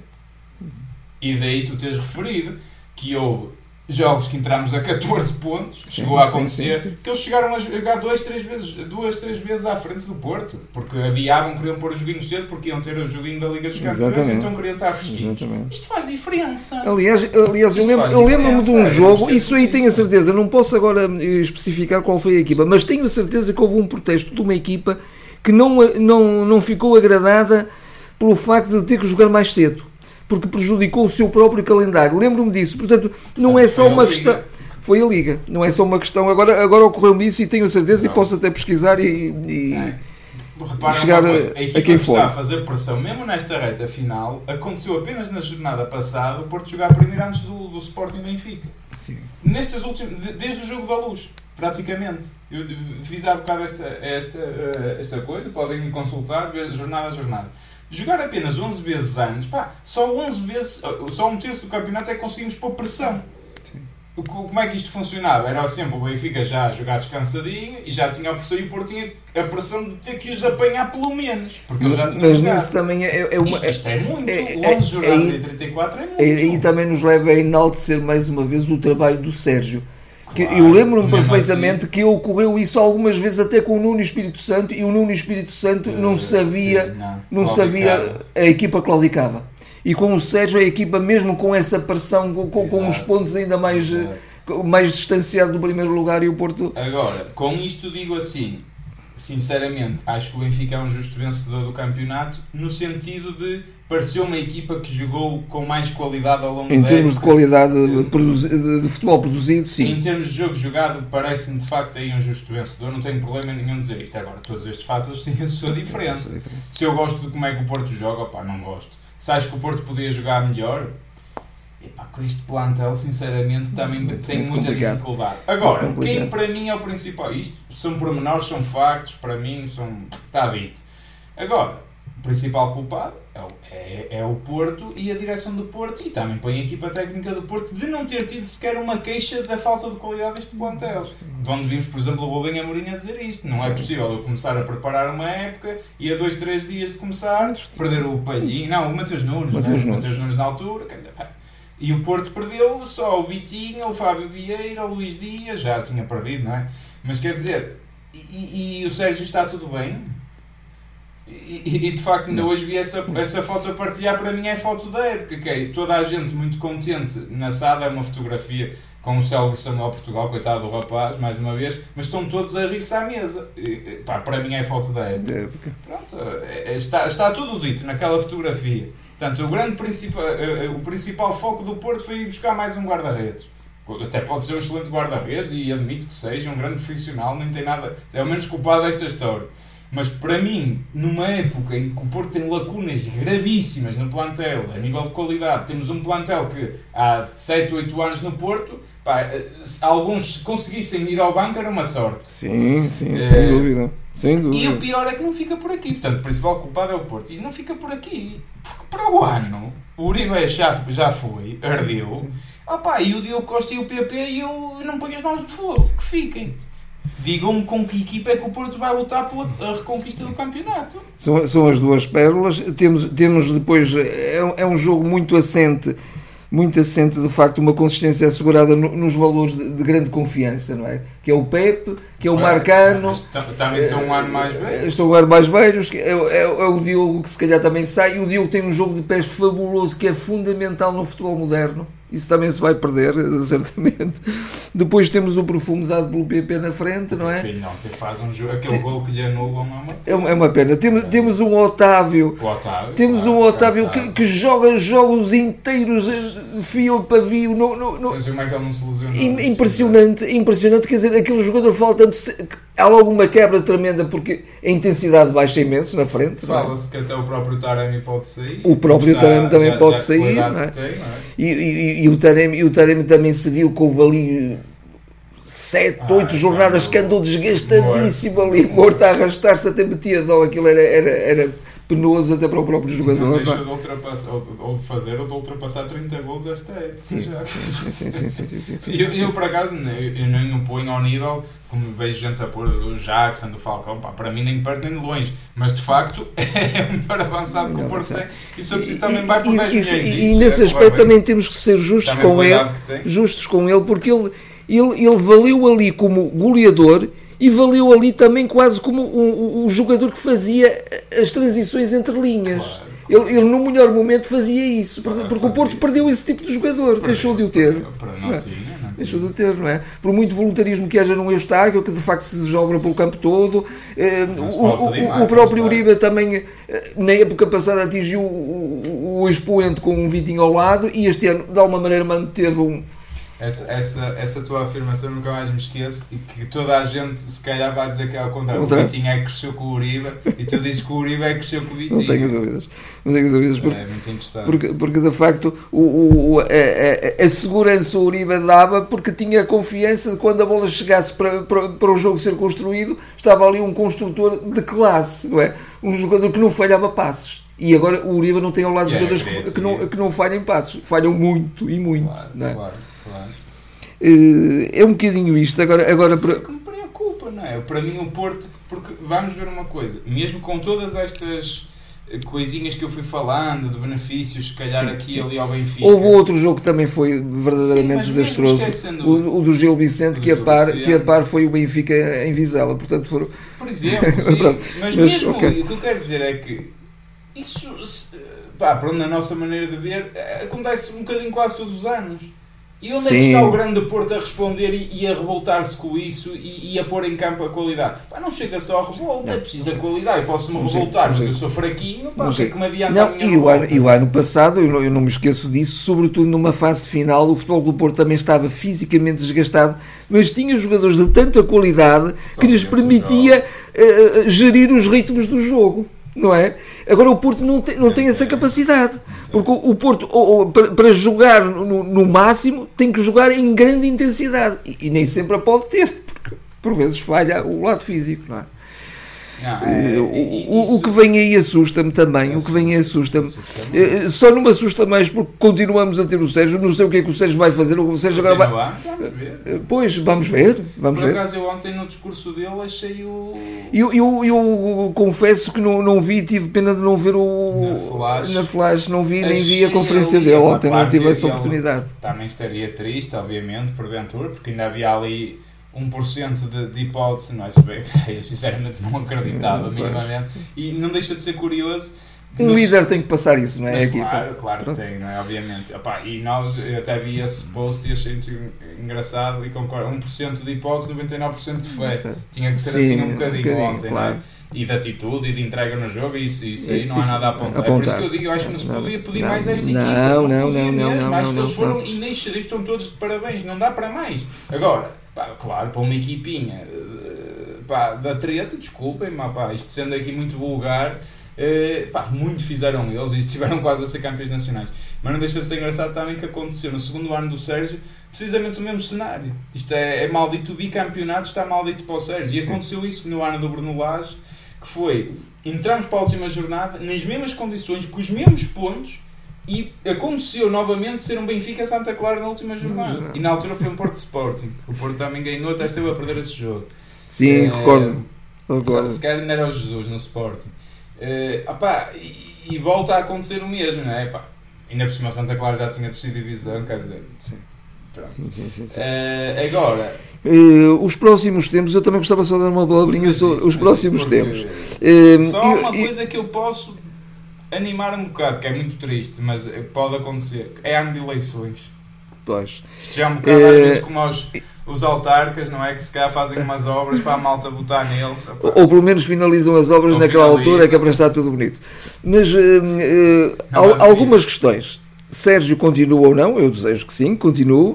[SPEAKER 1] E daí tu tens referido que houve jogos que entramos a 14 pontos, sim, chegou a acontecer, sim, sim, que eles chegaram a jogar duas, três vezes, duas, três vezes à frente do Porto, porque adiavam, queriam pôr o joguinho cedo, porque iam ter o joguinho da Liga dos Campeões, então queriam estar fresquinhos. Exatamente. Isto faz diferença.
[SPEAKER 2] Aliás, aliás eu lembro-me lembro de um jogo, isso aí tenho a certeza, não posso agora eh, especificar qual foi a equipa, mas tenho a certeza que houve um protesto de uma equipa que não, não, não ficou agradada pelo facto de ter que jogar mais cedo porque prejudicou o seu próprio calendário. Lembro-me disso. Portanto, não é só uma questão. Foi a Liga, não é só uma questão. Agora, agora ocorreu-me isso e tenho a certeza não. e posso até pesquisar e, e é. chegar a,
[SPEAKER 1] a, a quem for. está a fazer pressão, mesmo nesta reta final, aconteceu apenas na jornada passada o Porto jogar primeiro antes do, do Sporting Benfica. Sim. Nestas últimas, desde o jogo da luz, praticamente. Eu fiz há bocado esta, esta, eh, esta coisa, podem me consultar, ver jornada a jornada. Jogar apenas 11 vezes antes, pá, só 11 vezes, só um terço do campeonato é que conseguimos pôr pressão. Sim. como é que isto funcionava? Era sempre o Benfica já a jogar descansadinho e já tinha a pressão e o Porto tinha a pressão de ter que os apanhar pelo menos. Porque ele já tinha
[SPEAKER 2] Mas nisso também é, é uma.
[SPEAKER 1] Isto, isto é muito.
[SPEAKER 2] é-
[SPEAKER 1] 11 jogadas
[SPEAKER 2] é-
[SPEAKER 1] em 34 é muito.
[SPEAKER 2] E também nos leva a enaltecer mais uma vez o trabalho do Sérgio.
[SPEAKER 1] Claro,
[SPEAKER 2] eu lembro-me perfeitamente que ocorreu isso algumas vezes até com o Nuno Espírito Santo e o Nuno Espírito Santo não
[SPEAKER 1] Eh,
[SPEAKER 2] sabia,
[SPEAKER 1] sim,
[SPEAKER 2] não
[SPEAKER 1] Claudicava.
[SPEAKER 2] sabia a equipa claudicava. E com o Sérgio a equipa mesmo com essa pressão, com, com, os pontos ainda mais,
[SPEAKER 1] Exato.
[SPEAKER 2] mais distanciado do primeiro lugar e o Porto
[SPEAKER 1] Agora, com isto digo assim, sinceramente, acho que o Benfica é um justo vencedor do campeonato, no sentido de pareceu uma equipa que jogou com mais qualidade ao longo
[SPEAKER 2] em
[SPEAKER 1] da
[SPEAKER 2] termos de qualidade de, de futebol produzido,
[SPEAKER 1] Em
[SPEAKER 2] sim.
[SPEAKER 1] termos de jogo jogado, parece-me de facto aí um justo vencedor, não tenho problema nenhum em dizer isto. Agora, todos estes fatores têm a sua diferença. Se eu gosto de como é que o Porto joga, opá, não gosto. Se acho que o Porto podia jogar melhor, epá, com este plantel, sinceramente, também
[SPEAKER 2] Muito
[SPEAKER 1] tenho muita
[SPEAKER 2] complicado.
[SPEAKER 1] dificuldade. Agora,
[SPEAKER 2] Muito
[SPEAKER 1] quem para mim é o principal? Isto são pormenores, são factos, para mim, são, está dito. Agora, o principal culpado é o, é, é o Porto e a direção do Porto e também põe a equipa técnica do Porto de não ter tido sequer uma queixa da falta de qualidade deste plantel. Onde vimos, por exemplo, o Rubem Amorim a dizer isto. Não é possível eu começar a preparar uma época e a dois, três dias de começar perder o Palhinho. Não, o Mateus Nunes.
[SPEAKER 2] Mateus
[SPEAKER 1] né?
[SPEAKER 2] Nunes.
[SPEAKER 1] Mateus Nunes na altura. pá. E o Porto perdeu só o Vitinho, o Fábio Vieira, o Luís Dias, já tinha perdido, não é? Mas quer dizer, e, e- e o Sérgio está tudo bem? E, e- de facto ainda hoje vi essa, essa foto a partilhar, para mim é foto da época, que é toda a gente muito contente na SAD, é uma fotografia com o célebre Samuel Portugal, coitado do rapaz, mais uma vez, mas estão todos a rir-se à mesa. E, pá, para mim é foto da época.
[SPEAKER 2] É, porque-
[SPEAKER 1] Pronto, é- é- está, está tudo dito naquela fotografia. Portanto, o, grande principal, eh, eh, o principal foco do Porto foi ir buscar mais um guarda-redes. Até pode ser um excelente guarda-redes e admito que seja um grande profissional, nem tem nada. É o menos culpado desta história. Mas para mim, numa época em que o Porto tem lacunas gravíssimas no plantel, a nível de qualidade, temos um plantel que há 7, 8 anos no Porto, pá, eh, se alguns se conseguissem ir ao banco era uma sorte.
[SPEAKER 2] Sim, sim,
[SPEAKER 1] É.
[SPEAKER 2] sem dúvida. Sem
[SPEAKER 1] E o
[SPEAKER 2] dúvida.
[SPEAKER 1] pior é que não fica por aqui. Portanto, o principal culpado é o Porto. E não fica por aqui. Porque para o ano, o Uribe já, já foi, ardeu. Opa, e o Diogo Costa e o PP e eu não ponho as mãos no fogo. Que fiquem. Digam-me com que equipa é que o Porto vai lutar pela a reconquista do campeonato.
[SPEAKER 2] São, são as duas pérolas. Temos, temos depois. É, é um jogo muito assente, muito assente, de facto, uma consistência assegurada no- nos valores de, de grande confiança, não é? Que é o Pepe, que é o Marcano.
[SPEAKER 1] Também estão um ano mais
[SPEAKER 2] eh,
[SPEAKER 1] bem.
[SPEAKER 2] Estão agora mais velhos, é, é- é o Diogo que se calhar também sai, e o Diogo tem um jogo de pés fabuloso que é fundamental no futebol moderno. Isso também se vai perder, certamente. Depois temos o perfume dado pelo PP na frente, não é?
[SPEAKER 1] Não, faz um jogo. Aquele gol que lhe anulam é uma.
[SPEAKER 2] É uma, é uma pena. Temos, temos um Otávio
[SPEAKER 1] O Otávio.
[SPEAKER 2] Temos
[SPEAKER 1] claro,
[SPEAKER 2] um Otávio que, que joga jogos inteiros, eh, fio a pavio, no, no, no-
[SPEAKER 1] Mas como é que ele não se lesionou?
[SPEAKER 2] im- impressionante, impressionante, quer dizer, aquele jogador falta há logo uma quebra tremenda porque a intensidade baixa imenso na frente, é?
[SPEAKER 1] Fala-se que até o próprio Taremi pode sair.
[SPEAKER 2] O próprio Taremi também
[SPEAKER 1] já-
[SPEAKER 2] pode
[SPEAKER 1] já
[SPEAKER 2] sair, é?
[SPEAKER 1] tem, não é?
[SPEAKER 2] E, e- e o Taremi, o Taremi também se viu que houve ali sete,
[SPEAKER 1] Ah,
[SPEAKER 2] oito jornadas que andou desgastadíssimo ali, morto a arrastar-se até metia dó, aquilo era, era, era penoso até para o próprio
[SPEAKER 1] Não
[SPEAKER 2] jogador.
[SPEAKER 1] deixou
[SPEAKER 2] pá.
[SPEAKER 1] de ultrapassar, ou, de fazer ou de ultrapassar 30 gols esta época.
[SPEAKER 2] Sim,
[SPEAKER 1] já.
[SPEAKER 2] sim, sim, sim, sim,
[SPEAKER 1] eu, eu, por acaso, eu, nem o ponho ao nível, como vejo gente a pôr do Jackson, do Falcão, para mim nem perto nem de longe, mas de facto é o melhor avançado que o Porto tem
[SPEAKER 2] avançado.
[SPEAKER 1] e eu preciso também vai por
[SPEAKER 2] E-
[SPEAKER 1] 10
[SPEAKER 2] e-
[SPEAKER 1] milhões.
[SPEAKER 2] e,
[SPEAKER 1] isso,
[SPEAKER 2] nesse
[SPEAKER 1] é,
[SPEAKER 2] aspecto também temos que ser justos
[SPEAKER 1] Também
[SPEAKER 2] com ele,
[SPEAKER 1] tem.
[SPEAKER 2] justos com ele, porque ele, ele, ele valeu ali como goleador e valeu ali também quase como um jogador que fazia as transições entre linhas.
[SPEAKER 1] Claro.
[SPEAKER 2] Ele, ele no melhor momento fazia isso, porque, o Porto perdeu esse tipo de jogador, deixou de o ter.
[SPEAKER 1] Para,
[SPEAKER 2] Não
[SPEAKER 1] não
[SPEAKER 2] é?
[SPEAKER 1] tinha, não
[SPEAKER 2] Deixou de o ter, não é? Por muito voluntarismo que haja num Eustáquio, que de facto se desdobra pelo campo todo, eh, o,
[SPEAKER 1] pode
[SPEAKER 2] o- o- o próprio
[SPEAKER 1] está.
[SPEAKER 2] Uribe também, eh, na época passada, atingiu o, o- o expoente com um Vitinho ao lado e este ano, de alguma maneira, manteve um.
[SPEAKER 1] Essa, essa, essa tua afirmação nunca mais me esqueço e que toda a gente se calhar vai dizer que é ao contrário. O
[SPEAKER 2] Outra.
[SPEAKER 1] Vitinho é que cresceu com o Uribe e tu dizes que o Uribe é que cresceu com o Vitinho.
[SPEAKER 2] Não tenho dúvidas. Não tenho dúvidas, porque,
[SPEAKER 1] É muito interessante.
[SPEAKER 2] porque, porque de facto o, o- o- a, a- segurança o Uribe dava porque tinha a confiança de quando a bola chegasse para, para, para o jogo ser construído, estava ali um construtor de classe, não é? Um jogador que não falhava passes. E agora o Uribe não tem ao lado
[SPEAKER 1] É,
[SPEAKER 2] jogadores que, que, não, que não falhem passes. Falham muito e muito.
[SPEAKER 1] Claro,
[SPEAKER 2] não é?
[SPEAKER 1] claro, claro.
[SPEAKER 2] é um bocadinho isto. Agora, agora
[SPEAKER 1] Isso é que me preocupa, não é? Para mim, o Porto, porque vamos ver uma coisa, mesmo com todas estas coisinhas que eu fui falando, de benefícios, se calhar
[SPEAKER 2] Sim,
[SPEAKER 1] aqui
[SPEAKER 2] sim.
[SPEAKER 1] ali ao Benfica.
[SPEAKER 2] Houve outro jogo que também foi verdadeiramente
[SPEAKER 1] Sim,
[SPEAKER 2] desastroso. O, o do Gil Vicente,
[SPEAKER 1] do
[SPEAKER 2] que a,
[SPEAKER 1] Gil
[SPEAKER 2] par,
[SPEAKER 1] Vicente.
[SPEAKER 2] que a par foi o Benfica em Vizela. Portanto, foram,
[SPEAKER 1] Por exemplo, sim, mas,
[SPEAKER 2] mas,
[SPEAKER 1] mesmo
[SPEAKER 2] ok.
[SPEAKER 1] o que eu quero dizer é que isso, se- pá, pronto, na nossa maneira de ver, eh, acontece um bocadinho quase todos os anos. E onde é que
[SPEAKER 2] Sim.
[SPEAKER 1] está o grande Porto a responder e, e a revoltar-se com isso e, e a pôr em campo a qualidade? Pá, não chega só a revolta, é
[SPEAKER 2] Não,
[SPEAKER 1] preciso
[SPEAKER 2] não
[SPEAKER 1] a qualidade. Eu posso-me
[SPEAKER 2] Não sei,
[SPEAKER 1] revoltar, mas eu sou fraquinho, pá,
[SPEAKER 2] Não
[SPEAKER 1] o que é
[SPEAKER 2] sei.
[SPEAKER 1] que me adianta a
[SPEAKER 2] Não,
[SPEAKER 1] minha
[SPEAKER 2] e, o ano, e o ano passado, eu não, eu não me esqueço disso, sobretudo numa fase final, o Futebol do Porto também estava fisicamente desgastado, mas tinha jogadores de tanta qualidade
[SPEAKER 1] Só
[SPEAKER 2] que lhes permitia eh, gerir os ritmos do jogo. Não é? Agora o Porto não tem, não tem essa capacidade. Porque o, Porto, ou- ou, para, para jogar no, no máximo, tem que jogar em grande intensidade. E, e nem sempre a pode ter, porque por vezes falha o lado físico. Não é?
[SPEAKER 1] Não,
[SPEAKER 2] Eh,
[SPEAKER 1] é,
[SPEAKER 2] o,
[SPEAKER 1] e-
[SPEAKER 2] o- o que vem aí assusta-me também. O que vem aí assusta-me. Eh, Só não me assusta mais porque continuamos a ter o Sérgio. Não sei o que é que o Sérgio vai fazer. O Sérgio agora vai.
[SPEAKER 1] Vamos ver.
[SPEAKER 2] Eh, Pois, vamos ver. Vamos
[SPEAKER 1] Por
[SPEAKER 2] ver.
[SPEAKER 1] acaso eu ontem no discurso dele achei o.
[SPEAKER 2] Eu, eu, eu confesso que não, não vi, tive pena de não ver o.
[SPEAKER 1] Na Flash.
[SPEAKER 2] na Flash, não vi, nem vi a conferência dele
[SPEAKER 1] é,
[SPEAKER 2] ontem, não tive essa oportunidade.
[SPEAKER 1] Também estaria triste, obviamente, porventura, porque ainda havia ali 1% de, de hipótese, não é? Se bem, eu sinceramente não acreditava
[SPEAKER 2] Hum,
[SPEAKER 1] minimamente. E não deixa de ser curioso.
[SPEAKER 2] Um líder tem que passar isso, não é?
[SPEAKER 1] mas claro, claro
[SPEAKER 2] Pronto.
[SPEAKER 1] tem, não é? Obviamente. Epá, e nós, eu até vi esse post e achei muito engraçado e concordo. 1% de hipótese, 99% de fé. Tinha que ser
[SPEAKER 2] Sim,
[SPEAKER 1] assim um bocadinho, ontem,
[SPEAKER 2] claro.
[SPEAKER 1] não é? E de atitude e de entrega no jogo, isso, isso aí não há
[SPEAKER 2] Isso,
[SPEAKER 1] nada a apontar. É por isso
[SPEAKER 2] apontar.
[SPEAKER 1] que eu digo, eu acho que não se podia pedir
[SPEAKER 2] Não,
[SPEAKER 1] mais a esta
[SPEAKER 2] não,
[SPEAKER 1] equipa.
[SPEAKER 2] não,
[SPEAKER 1] podia
[SPEAKER 2] não, não,
[SPEAKER 1] mesmo.
[SPEAKER 2] não,
[SPEAKER 1] Acho que
[SPEAKER 2] não,
[SPEAKER 1] eles
[SPEAKER 2] não.
[SPEAKER 1] foram inexcedentes, estão todos de parabéns, não dá para mais. Agora, pá, claro, para uma equipinha eh, pá, da treta, desculpem, mas pá, isto sendo aqui muito vulgar, eh, pá, muito fizeram eles e estiveram quase a ser campeões nacionais. Mas não deixa de ser engraçado também que aconteceu no segundo ano do Sérgio precisamente o mesmo cenário. Isto é, é maldito o bicampeonato, está maldito para o Sérgio. E
[SPEAKER 2] Sim.
[SPEAKER 1] aconteceu isso no ano do Bruno Lage, que foi, entramos para a última jornada nas mesmas condições, com os mesmos pontos, e aconteceu novamente ser um Benfica Santa Clara na última jornada. E na altura foi um Porto Sporting. O Porto também ganhou, até esteve a perder esse jogo.
[SPEAKER 2] Sim,
[SPEAKER 1] Eh,
[SPEAKER 2] recordo.
[SPEAKER 1] Se
[SPEAKER 2] recordo.
[SPEAKER 1] se calhar ainda era o Jesus no Sporting. Eh, opá, e, e volta a acontecer o mesmo, não é? Epá, ainda por cima Santa Clara já tinha descido divisão, quer dizer.
[SPEAKER 2] Sim.
[SPEAKER 1] Pronto.
[SPEAKER 2] Sim, sim, sim, sim.
[SPEAKER 1] Eh, agora,
[SPEAKER 2] Eh, os próximos tempos, eu também gostava só de dar uma palavrinha sobre os próximos tempos. Eh,
[SPEAKER 1] Só
[SPEAKER 2] eu-
[SPEAKER 1] uma
[SPEAKER 2] eu-
[SPEAKER 1] coisa que eu posso animar um bocado, que é muito triste, mas pode acontecer, é ano de eleições.
[SPEAKER 2] Pois.
[SPEAKER 1] Isto já é um bocado às
[SPEAKER 2] Eh,
[SPEAKER 1] vezes como os, os autarcas, não é? Que se calhar fazem umas obras para a malta botar neles.
[SPEAKER 2] Ou, ou pelo menos finalizam as obras
[SPEAKER 1] Ou
[SPEAKER 2] naquela
[SPEAKER 1] finalizam.
[SPEAKER 2] altura, que é para estar tudo bonito. Mas eh, eh,
[SPEAKER 1] Não,
[SPEAKER 2] al-
[SPEAKER 1] mas-
[SPEAKER 2] algumas questões. Sérgio continua ou não? Eu desejo que sim, continue.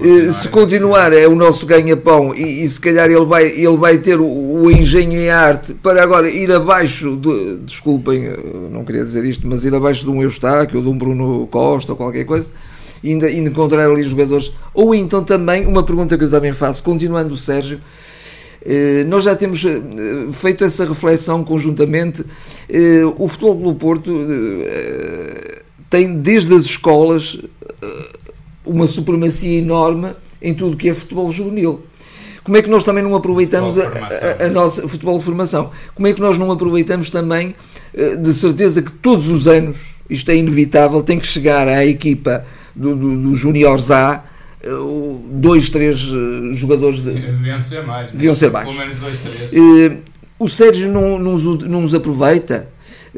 [SPEAKER 2] Eh, se continuar é o nosso ganha-pão e, e se calhar ele vai, ele vai ter o, o engenho e a arte para agora ir abaixo de, desculpem, eh, não queria dizer isto, mas ir abaixo de um Eustáquio ou de um Bruno Costa ou qualquer coisa e ainda, ainda encontrar ali jogadores ou então também, uma pergunta que eu também faço continuando o Sérgio eh, nós já temos feito essa reflexão conjuntamente o Futebol do Porto tem desde as escolas eh, uma supremacia enorme em tudo que é futebol juvenil. Como é que nós também não aproveitamos a, a- a nossa futebol de formação? Como é que nós não aproveitamos também eh, de certeza que todos os anos, isto é inevitável, tem que chegar à equipa do, do, do Juniors A eh, dois, três jogadores de,
[SPEAKER 1] Deviam ser mais.
[SPEAKER 2] Deviam ser mais.
[SPEAKER 1] Pelo menos dois, três.
[SPEAKER 2] o Sérgio não, não, nos, não nos aproveita.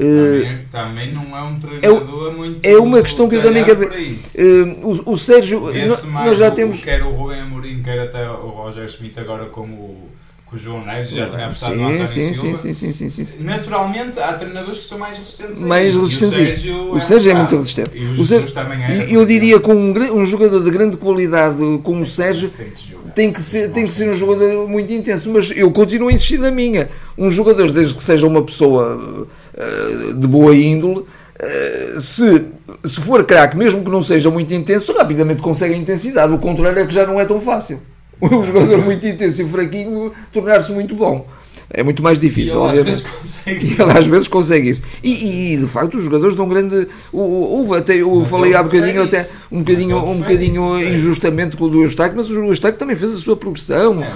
[SPEAKER 2] Eh,
[SPEAKER 1] Também, também não é um treinador muito.
[SPEAKER 2] é uma questão que eu também quero
[SPEAKER 1] isso.
[SPEAKER 2] eh, o, o Sérgio,
[SPEAKER 1] mais
[SPEAKER 2] nós já
[SPEAKER 1] o-
[SPEAKER 2] temos.
[SPEAKER 1] Quer o Rubem Amorim, quer até o Roger Schmidt agora com o, com o João Neves, já tinha apostado no
[SPEAKER 2] Sim,
[SPEAKER 1] António
[SPEAKER 2] sim,
[SPEAKER 1] Silva.
[SPEAKER 2] sim, sim, sim, sim, sim.
[SPEAKER 1] Naturalmente, há treinadores que são mais resistentes
[SPEAKER 2] Mais resistentes
[SPEAKER 1] o Sérgio,
[SPEAKER 2] O Sérgio é muito resistente.
[SPEAKER 1] E o
[SPEAKER 2] Sérgio-
[SPEAKER 1] também é.
[SPEAKER 2] Eu diria que um, jogador de grande qualidade como o Sérgio
[SPEAKER 1] Tem que jogar.
[SPEAKER 2] tem que ser, tem que ser um jogador muito intenso, mas eu continuo a insistir na minha. Um jogador, desde que seja uma pessoa eh, de boa índole, eh, se, se for craque, mesmo que não seja muito intenso, rapidamente consegue a intensidade. O contrário é que já não é tão fácil. Um jogador muito intenso e fraquinho tornar-se muito bom. É muito mais difícil,
[SPEAKER 1] e ele
[SPEAKER 2] obviamente.
[SPEAKER 1] Às vezes consegue
[SPEAKER 2] ele às vezes consegue isso. E, e, de facto os jogadores dão grande. Houve até, eu
[SPEAKER 1] Mas
[SPEAKER 2] falei há bocadinho, até um bocadinho, um bocadinho injustamente com o do Eustáquio, mas o Eustáquio também fez a sua progressão.
[SPEAKER 1] É.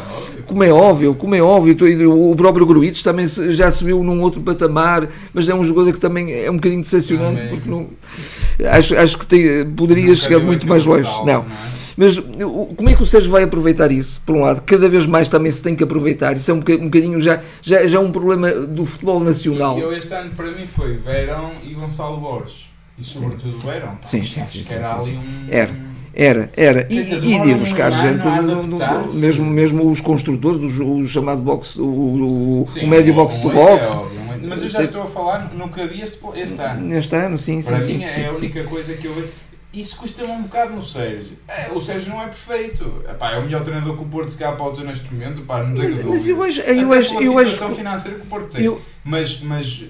[SPEAKER 2] Como é óbvio, como é óbvio, o próprio Gruites também já se viu num outro patamar, mas é um jogador que também é um bocadinho decepcionante, porque não, acho, acho que tem- poderia
[SPEAKER 1] Nunca
[SPEAKER 2] chegar muito mais longe.
[SPEAKER 1] salto,
[SPEAKER 2] não.
[SPEAKER 1] é?
[SPEAKER 2] Mas como é que o Sérgio vai aproveitar isso? Por um lado, cada vez mais também se tem que aproveitar. Isso é um boca- bocadinho já, já, já é um problema do futebol nacional.
[SPEAKER 1] Eu este ano para mim foi Verão e Gonçalo Borges. E sobretudo
[SPEAKER 2] sim.
[SPEAKER 1] Verão. pá,
[SPEAKER 2] Sim, sim, sim, sim,
[SPEAKER 1] era
[SPEAKER 2] sim, sim.
[SPEAKER 1] um.
[SPEAKER 2] Era. Era, era. E, e de ir buscar gente, mesmo, mesmo os construtores, o, o chamado box, o, o,
[SPEAKER 1] Sim,
[SPEAKER 2] o médio
[SPEAKER 1] um-
[SPEAKER 2] box
[SPEAKER 1] um
[SPEAKER 2] to
[SPEAKER 1] é
[SPEAKER 2] box.
[SPEAKER 1] óbvio, um oito. Mas eu já estou a falar no que havia este, este ano.
[SPEAKER 2] Neste ano, sim, sim.
[SPEAKER 1] Para
[SPEAKER 2] sim,
[SPEAKER 1] mim é
[SPEAKER 2] sim,
[SPEAKER 1] a
[SPEAKER 2] sim.
[SPEAKER 1] única coisa que eu vejo. Isso custa-me um bocado no Sérgio. É, o Sérgio não é perfeito. Epá, é o melhor treinador que o Porto cá pode ter neste momento. Pá, não tenho
[SPEAKER 2] Mas,
[SPEAKER 1] dúvida.
[SPEAKER 2] mas eu
[SPEAKER 1] Até
[SPEAKER 2] eu
[SPEAKER 1] pela
[SPEAKER 2] eu
[SPEAKER 1] situação
[SPEAKER 2] que-
[SPEAKER 1] financeira que o Porto tem.
[SPEAKER 2] eu,
[SPEAKER 1] Mas, mas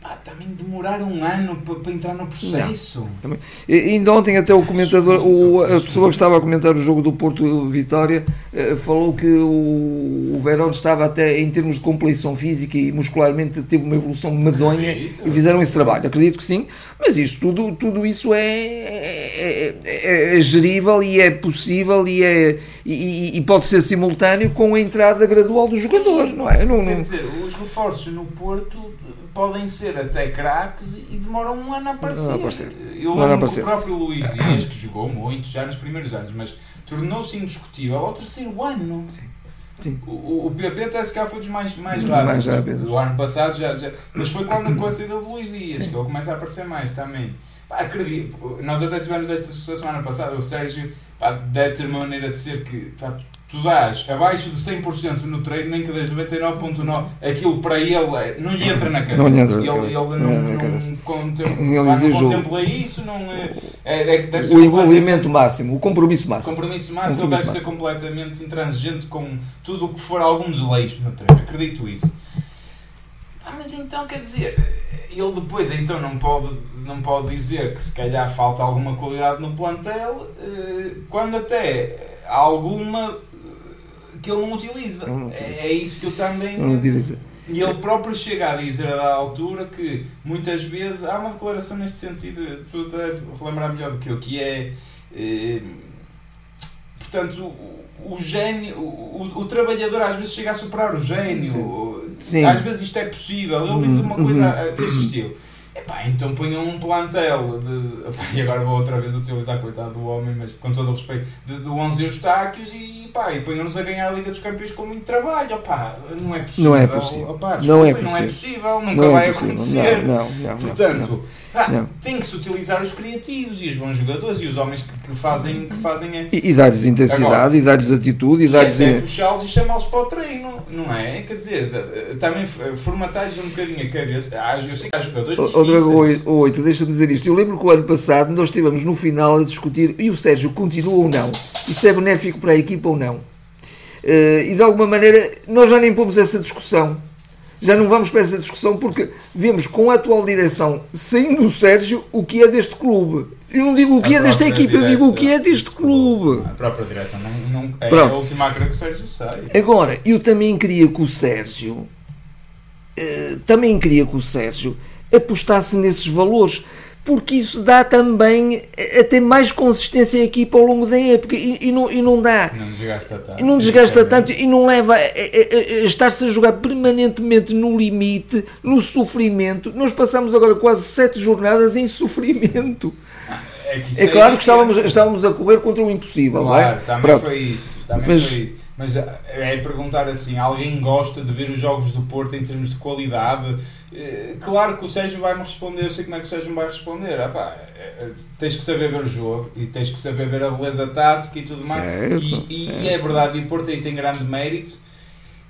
[SPEAKER 1] pá, também demorar um ano para, entrar no processo.
[SPEAKER 2] E- Ainda ontem até o comentador, o, a pessoa que estava a comentar o jogo do Porto Vitória eh, falou que o, o Verón estava até em termos de compleição física e muscularmente teve uma evolução medonha
[SPEAKER 1] Acredito.
[SPEAKER 2] e fizeram esse trabalho. Acredito que sim, mas isto tudo, tudo isso é, é, é- é gerível e é possível e, é, e, e pode ser simultâneo com a entrada gradual do jogador, não é? Não,
[SPEAKER 1] Quer
[SPEAKER 2] não,
[SPEAKER 1] dizer, os reforços no Porto podem ser até craques e demoram um ano a aparecer.
[SPEAKER 2] aparecer.
[SPEAKER 1] Eu lembro que
[SPEAKER 2] aparecer.
[SPEAKER 1] o próprio Luís Dias, que jogou muito já nos primeiros anos, mas tornou-se indiscutível ao terceiro ano.
[SPEAKER 2] Sim.
[SPEAKER 1] O, o- o PP até se cá foi dos mais, mais
[SPEAKER 2] Mais
[SPEAKER 1] rápidos.
[SPEAKER 2] rápidos.
[SPEAKER 1] O ano passado já, já. Mas foi quando com a saída do Luís Dias,
[SPEAKER 2] Sim.
[SPEAKER 1] que ele começa a aparecer mais também. Pá, acredito, nós até tivemos esta discussão semana passada. O Sérgio pá, deve ter uma maneira de ser que pá, tu dás abaixo de 100% no treino, nem que dês 99,9%. Aquilo para ele é- não lhe entra na cabeça.
[SPEAKER 2] Não lhe entra na
[SPEAKER 1] ele,
[SPEAKER 2] cabeça.
[SPEAKER 1] ele
[SPEAKER 2] Não
[SPEAKER 1] contempla,
[SPEAKER 2] Ele
[SPEAKER 1] não
[SPEAKER 2] o-
[SPEAKER 1] contempla isso. Não, é, é, é- deve ser
[SPEAKER 2] o envolvimento máximo, o compromisso máximo.
[SPEAKER 1] compromisso máximo, ele
[SPEAKER 2] Compromisso
[SPEAKER 1] deve ser
[SPEAKER 2] máximo.
[SPEAKER 1] completamente intransigente com tudo o que for algum desleixo no treino. Acredito isso. Ah, mas então quer dizer, ele depois então não pode, não pode dizer que se calhar falta alguma qualidade no plantel eh, quando até há alguma que ele não utiliza.
[SPEAKER 2] Não utiliza.
[SPEAKER 1] É, é isso que eu também.
[SPEAKER 2] Não utiliza.
[SPEAKER 1] E ele próprio chega a dizer da altura que muitas vezes há uma declaração neste sentido, tu deves relembrar melhor do que eu, que é eh, portanto o, o gênio, o, o, o trabalhador às vezes chega a superar o gênio,
[SPEAKER 2] Sim.
[SPEAKER 1] às vezes isto é possível, ele diz uma coisa
[SPEAKER 2] Uhum.
[SPEAKER 1] a- deste estilo. Epá, então ponham um plantel de. epá, e agora vou outra vez utilizar, coitado do homem, mas com todo o respeito, de, de 11 Eustáquios e, pá, e ponham-nos a ganhar a Liga dos Campeões com muito trabalho. Opá, não é possível.
[SPEAKER 2] Não é possível.
[SPEAKER 1] Opá,
[SPEAKER 2] Não é
[SPEAKER 1] desculpem, não é
[SPEAKER 2] possível.
[SPEAKER 1] possível, nunca
[SPEAKER 2] Não
[SPEAKER 1] vai
[SPEAKER 2] é possível.
[SPEAKER 1] acontecer.
[SPEAKER 2] Não, não, não,
[SPEAKER 1] Portanto,
[SPEAKER 2] Não.
[SPEAKER 1] tem que se utilizar os criativos e os bons jogadores e os homens que, que fazem, que fazem a,
[SPEAKER 2] E, e dar-lhes intensidade,
[SPEAKER 1] Agora-
[SPEAKER 2] e dar-lhes atitude, e
[SPEAKER 1] e
[SPEAKER 2] dar-lhes.
[SPEAKER 1] até puxá-los e chamá-los para o treino, não é? Quer dizer, também f- formatar-lhes um bocadinho a cabeça. Há- Eu sei que há jogadores difíceis.
[SPEAKER 2] oito, deixa-me dizer isto. Eu lembro que o ano passado nós estivemos no final a discutir e o Sérgio continua ou não. Isso é benéfico para a equipa ou não. Eh, e de alguma maneira nós já nem pomos essa discussão. Já não vamos para essa discussão porque vemos com a atual direção, saindo o Sérgio, o que é deste clube. Eu não digo o que
[SPEAKER 1] A
[SPEAKER 2] é desta equipa, eu digo o que é deste clube.
[SPEAKER 1] A própria direção não, não, é
[SPEAKER 2] Pronto.
[SPEAKER 1] a última a que o Sérgio saia.
[SPEAKER 2] Agora, eu também queria que o Sérgio eh, também queria que o Sérgio apostasse nesses valores, porque isso dá também eh, até mais consistência à equipa ao longo da época e, e não, e não dá.
[SPEAKER 1] Não desgasta tanto.
[SPEAKER 2] E não desgasta tanto e não leva a, a- a- a estar-se a jogar permanentemente no limite, no sofrimento. Nós passamos agora quase sete jornadas em sofrimento.
[SPEAKER 1] É, que isso
[SPEAKER 2] É
[SPEAKER 1] aí
[SPEAKER 2] claro que estávamos, estávamos a correr contra o impossível, não
[SPEAKER 1] Claro,
[SPEAKER 2] é?
[SPEAKER 1] também
[SPEAKER 2] Pronto.
[SPEAKER 1] foi isso. Também
[SPEAKER 2] Mas-
[SPEAKER 1] foi isso. Mas é perguntar assim, alguém gosta de ver os jogos do Porto em termos de qualidade? Eh, Claro que o Sérgio vai-me responder, eu sei como é que o Sérgio me vai responder. Ah, pá, eh, eh, tens que saber ver o jogo e tens que saber ver a beleza tática e tudo mais.
[SPEAKER 2] Certo,
[SPEAKER 1] e, e
[SPEAKER 2] certo.
[SPEAKER 1] é verdade, e o Porto aí tem grande mérito.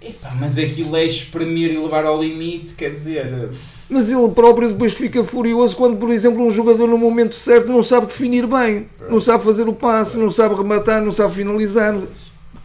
[SPEAKER 1] Epá, mas aquilo é espremer e levar ao limite, quer dizer,
[SPEAKER 2] Mas ele próprio depois fica furioso quando, por exemplo, um jogador no momento certo não sabe definir bem, não sabe fazer o passe, não sabe rematar, não sabe finalizar.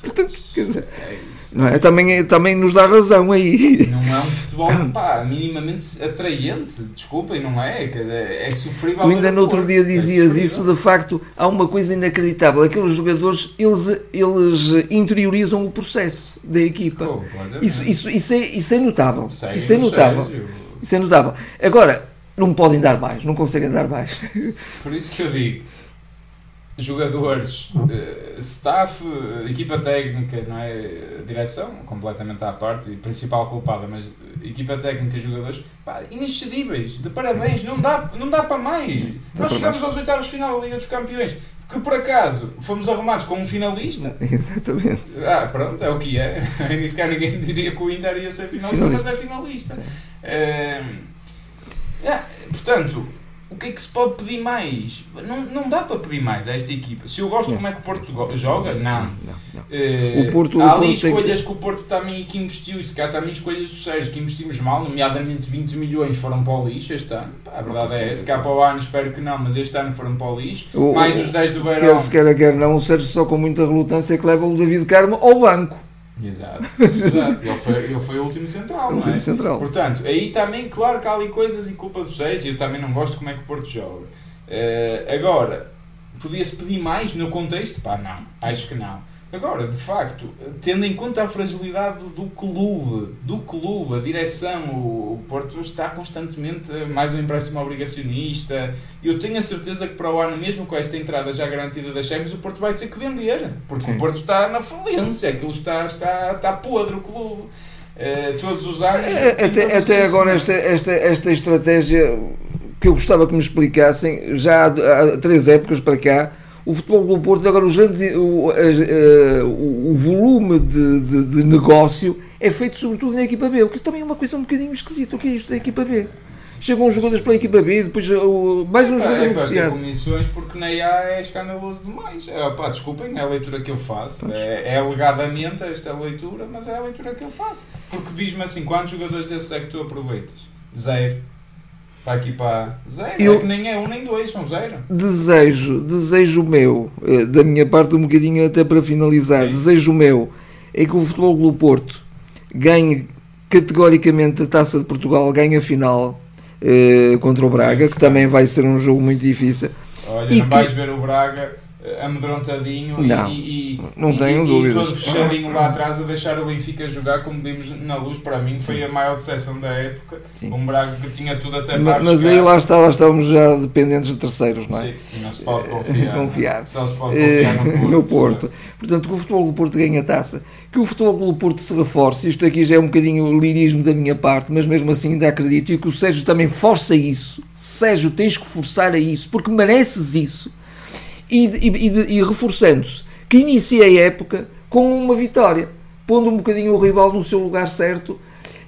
[SPEAKER 2] Portanto, quer dizer, é não é? Também, também nos dá razão aí.
[SPEAKER 1] Não é um futebol pá, minimamente atraente, desculpem, não é? É, é sofrível.
[SPEAKER 2] Tu ainda no outro dia é dizias é isso, de facto, há uma coisa inacreditável. Aqueles jogadores, eles, eles interiorizam o processo da equipa. isso, isso, isso, é, isso é notável. Sei, isso é notável. Isso é notável. Agora, não podem dar mais, não conseguem dar mais.
[SPEAKER 1] Por isso que eu digo jogadores, uh, staff, uh, equipa técnica, não é? direção, completamente à parte, e principal culpada, mas equipa técnica e jogadores, pá, inexcedíveis, de parabéns, não dá, não dá para mais. Nós chegamos aos oitavos de final da Liga dos Campeões, que por acaso fomos arrumados como um finalista.
[SPEAKER 2] Exatamente.
[SPEAKER 1] Ah, pronto, é o que é. Nem sequer ninguém diria que o Inter ia ser finalista, finalista. mas é finalista. Uh, é, portanto, o que é que se pode pedir mais? Não, não dá para pedir mais a esta equipa. Se eu gosto de como é que o Porto joga, não. não, não. Uh, o Porto, há ali escolhas que... que... o Porto também que investiu, e se calhar também escolhas do Sérgio que investimos mal, nomeadamente 20 milhões foram para o lixo este ano. Pá, a verdade é essa. Cá para o ano espero que não, mas este ano foram para o lixo. O, mais os 10 do Beirão.
[SPEAKER 2] Quer se quer, quer não, o Sérgio só com muita relutância que leva o David Carmo ao banco.
[SPEAKER 1] Exato, exato. Ele, foi, ele foi o último central, o último é?
[SPEAKER 2] central.
[SPEAKER 1] Portanto, aí também, claro que há ali coisas e culpa dos seis, eu também não gosto como é que o Porto joga. Uh, agora, podia-se pedir mais no contexto? Pá, não, acho que não. Agora, de facto, tendo em conta a fragilidade do clube, do clube, a direção, o Porto está constantemente mais um empréstimo obrigacionista. Eu tenho a certeza que para o ano, mesmo com esta entrada já garantida da Champions, o Porto vai ter que vender, porque Sim. o Porto está na falência, aquilo está, está, está podre o clube. Uh, todos os anos.
[SPEAKER 2] É, até, até agora, esta, esta, esta estratégia que eu gostava que me explicassem, já há, há três épocas para cá o futebol do Porto, agora os grandes, o, o, o volume de, de, de, negócio é feito sobretudo na equipa B, o que também é uma coisa um bocadinho esquisita. O que é isto da equipa B? Chegam os jogadores pela equipa B, depois mais um jogador é, negociado.
[SPEAKER 1] comissões porque na IA é escandaloso demais. É, pá, desculpem, é a leitura que eu faço. É, é alegadamente esta leitura, mas é a leitura que eu faço. Porque diz-me assim: quantos jogadores desse é que tu aproveitas? Zero. Está aqui para zero. Eu é que nem é um nem dois, são zero.
[SPEAKER 2] Desejo, desejo meu, eh, da minha parte, um bocadinho até para finalizar, Sim. desejo meu é que o Futebol do Porto ganhe categoricamente a taça de Portugal, ganhe a final eh, contra o Braga, que também vai ser um jogo muito difícil.
[SPEAKER 1] Olha, e não que... vais ver o Braga amedrontadinho
[SPEAKER 2] não,
[SPEAKER 1] e,
[SPEAKER 2] e, não tenho e, dúvidas.
[SPEAKER 1] e todo fechadinho lá atrás a deixar o Benfica jogar como vimos na luz, para mim foi a maior decepção da época. Sim. Um Braga que tinha tudo até
[SPEAKER 2] Mas, mas aí lá está, lá estávamos já dependentes de terceiros, não é?
[SPEAKER 1] Sim, e não se pode confiar.
[SPEAKER 2] confiar.
[SPEAKER 1] Só se pode confiar no Porto.
[SPEAKER 2] no Porto. Portanto, que o futebol do Porto ganha a taça, que o futebol do Porto se reforce, isto aqui já é um bocadinho o lirismo da minha parte, mas mesmo assim ainda acredito, e que o Sérgio também força isso. Sérgio, tens que forçar a isso, porque mereces isso e, e, e reforçando-se, que inicia a época com uma vitória, pondo um bocadinho o rival no seu lugar certo,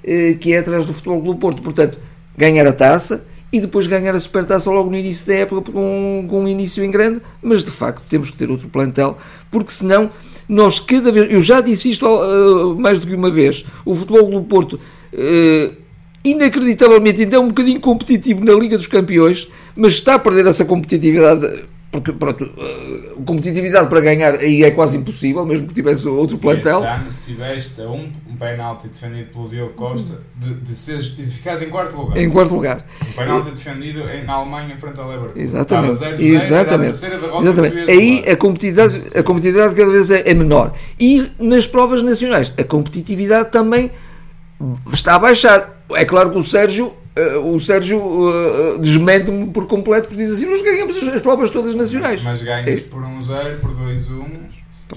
[SPEAKER 2] eh, que é atrás do Futebol do Porto. Portanto, ganhar a taça e depois ganhar a supertaça logo no início da época com, com um início em grande, mas de facto temos que ter outro plantel, porque senão nós cada vez, eu já disse isto uh, mais do que uma vez, o Futebol do Porto uh, inacreditavelmente ainda é um bocadinho competitivo na Liga dos Campeões, mas está a perder essa competitividade porque pronto, uh, competitividade para ganhar aí é quase impossível, mesmo que tivesse outro plantel.
[SPEAKER 1] Este ano tiveste um, um penalti defendido pelo Diogo Costa de, de, seres, de ficares em quarto lugar.
[SPEAKER 2] Em quarto lugar.
[SPEAKER 1] Um penalti e, defendido em, na Alemanha em frente ao Leverkusen.
[SPEAKER 2] Exatamente. 0 -0, exatamente. exatamente. Aí a competitividade, a competitividade cada vez é, é menor. E nas provas nacionais, a competitividade também está a baixar. É claro que o Sérgio uh, o Sérgio uh, desmente-me por completo porque diz assim: nós ganhamos as, as provas todas nacionais.
[SPEAKER 1] Mas ganhas é. por 1-0, um por 2-1 um,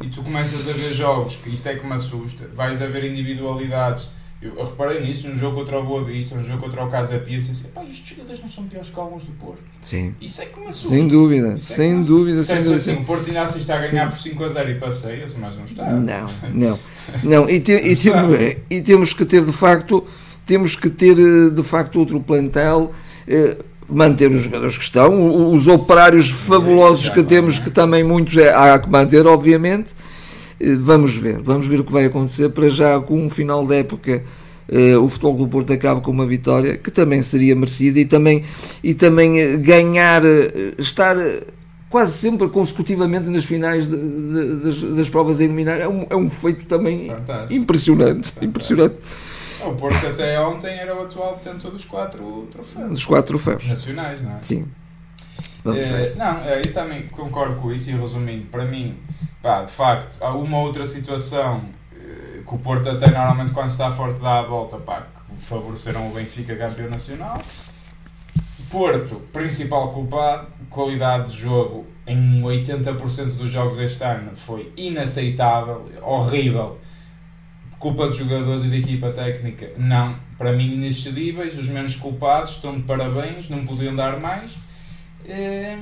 [SPEAKER 1] e tu começas a ver jogos, que isto é que me assusta, vais a ver individualidades. Eu, eu reparei nisso num jogo contra o Boa Vista, um jogo contra o Casa Pia, e disse assim: pá, estes jogadores não são piores que alguns do Porto.
[SPEAKER 2] Sim.
[SPEAKER 1] Isso é que me assusta.
[SPEAKER 2] Sem dúvida, sem é dúvida.
[SPEAKER 1] Sem
[SPEAKER 2] dúvida.
[SPEAKER 1] Assim, o Porto ainda assim está a ganhar Sim. por 5 a 0 e passeia-se, mas não está.
[SPEAKER 2] Não, não. não. E, te, e, temos, e temos que ter de facto temos que ter eh, de facto outro plantel, eh, manter os jogadores que estão, os operários fabulosos que temos, que também muitos é, há que manter, obviamente. Eh, vamos ver, vamos ver o que vai acontecer. Para já, com um final da época, o Futebol do Porto acaba com uma vitória que também seria merecida e também, e também ganhar, estar quase sempre consecutivamente nas finais de, de, das, das, provas a eliminar. É um, é um feito também Fantástico. impressionante. Fantástico. impressionante.
[SPEAKER 1] O Porto até ontem era o atual detentor dos quatro troféus.
[SPEAKER 2] Dos quatro troféus.
[SPEAKER 1] Nacionais, não é?
[SPEAKER 2] Sim.
[SPEAKER 1] É, não, eu também concordo com isso e resumindo, para mim, pá, de facto, há uma outra situação eh, que o Porto até normalmente quando está forte dá a volta, pá, que favoreceram o Benfica campeão nacional. Porto, principal culpado, qualidade de jogo em 80% dos jogos este ano foi inaceitável, horrível. Culpa dos jogadores e da equipa técnica, não. Para mim, inexcedíveis. Os menos culpados estão de parabéns, não podiam dar mais. Ehm,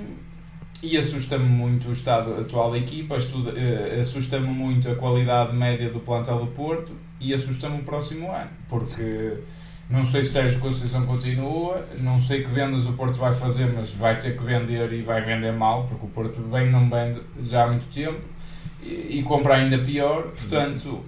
[SPEAKER 1] e assusta-me muito o estado atual da equipa, eh, assusta-me muito a qualidade média do plantel do Porto e assusta-me o próximo ano, porque não sei se Sérgio Conceição continua, não sei que vendas o Porto vai fazer, mas vai ter que vender e vai vender mal, porque o Porto bem não vende já há muito tempo e, e compra ainda pior, portanto.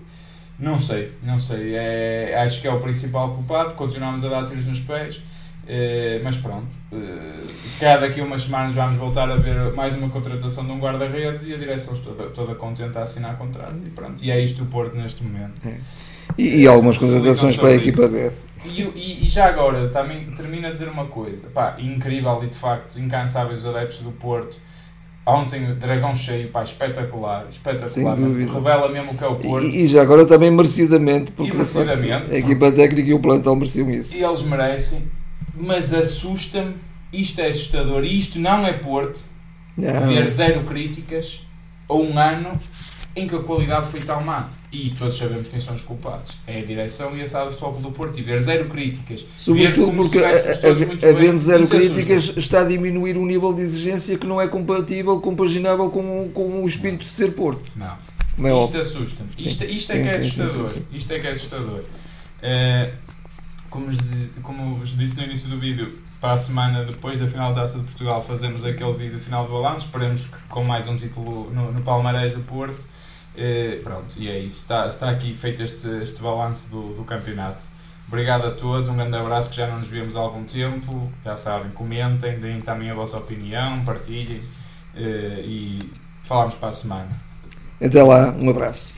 [SPEAKER 1] Não sei, não sei. É, acho que é o principal culpado. Continuamos a dar tiros nos pés. Uh, mas pronto, uh, se calhar daqui a umas semanas vamos voltar a ver mais uma contratação de um guarda-redes e a direção toda, toda contente a assinar contrato e pronto, e é isto o Porto neste momento.
[SPEAKER 2] É. E, e, algumas contratações para a equipa B.
[SPEAKER 1] E, e, e, já agora, também termino a dizer uma coisa, pá, incrível e de facto incansáveis os adeptos do Porto. Ontem, dragão cheio, pá, espetacular, espetacular, revela mesmo o que é o Porto.
[SPEAKER 2] E, e já agora também merecidamente, porque
[SPEAKER 1] merecidamente,
[SPEAKER 2] a equipa técnica e o plantão mereciam isso.
[SPEAKER 1] E eles merecem, mas assusta-me, isto é assustador, e isto não é Porto, não. ver zero críticas ou um ano em que a qualidade foi tão má. E todos sabemos quem são os culpados. É a direção e a sala de futebol do Porto. E ver zero críticas.
[SPEAKER 2] Sobretudo porque, havendo zero críticas, assusta. está a diminuir um nível de exigência que não é compatível, compaginável com, com o espírito de ser Porto.
[SPEAKER 1] Não. É isto assusta-me. Isto, isto, é que é assustador. Isto é que é assustador. Uh, como, como vos disse no início do vídeo, para a semana depois da final da Taça de Portugal fazemos aquele vídeo final do balanço. Esperemos que com mais um título no, no Palmarés do Porto. E, pronto, e é isso. Está, está aqui feito este, este balanço do, do campeonato. Obrigado a todos, um grande abraço que já não nos vemos há algum tempo. Já sabem, comentem, deem também a vossa opinião, partilhem e falamos para a semana.
[SPEAKER 2] Até lá, um abraço.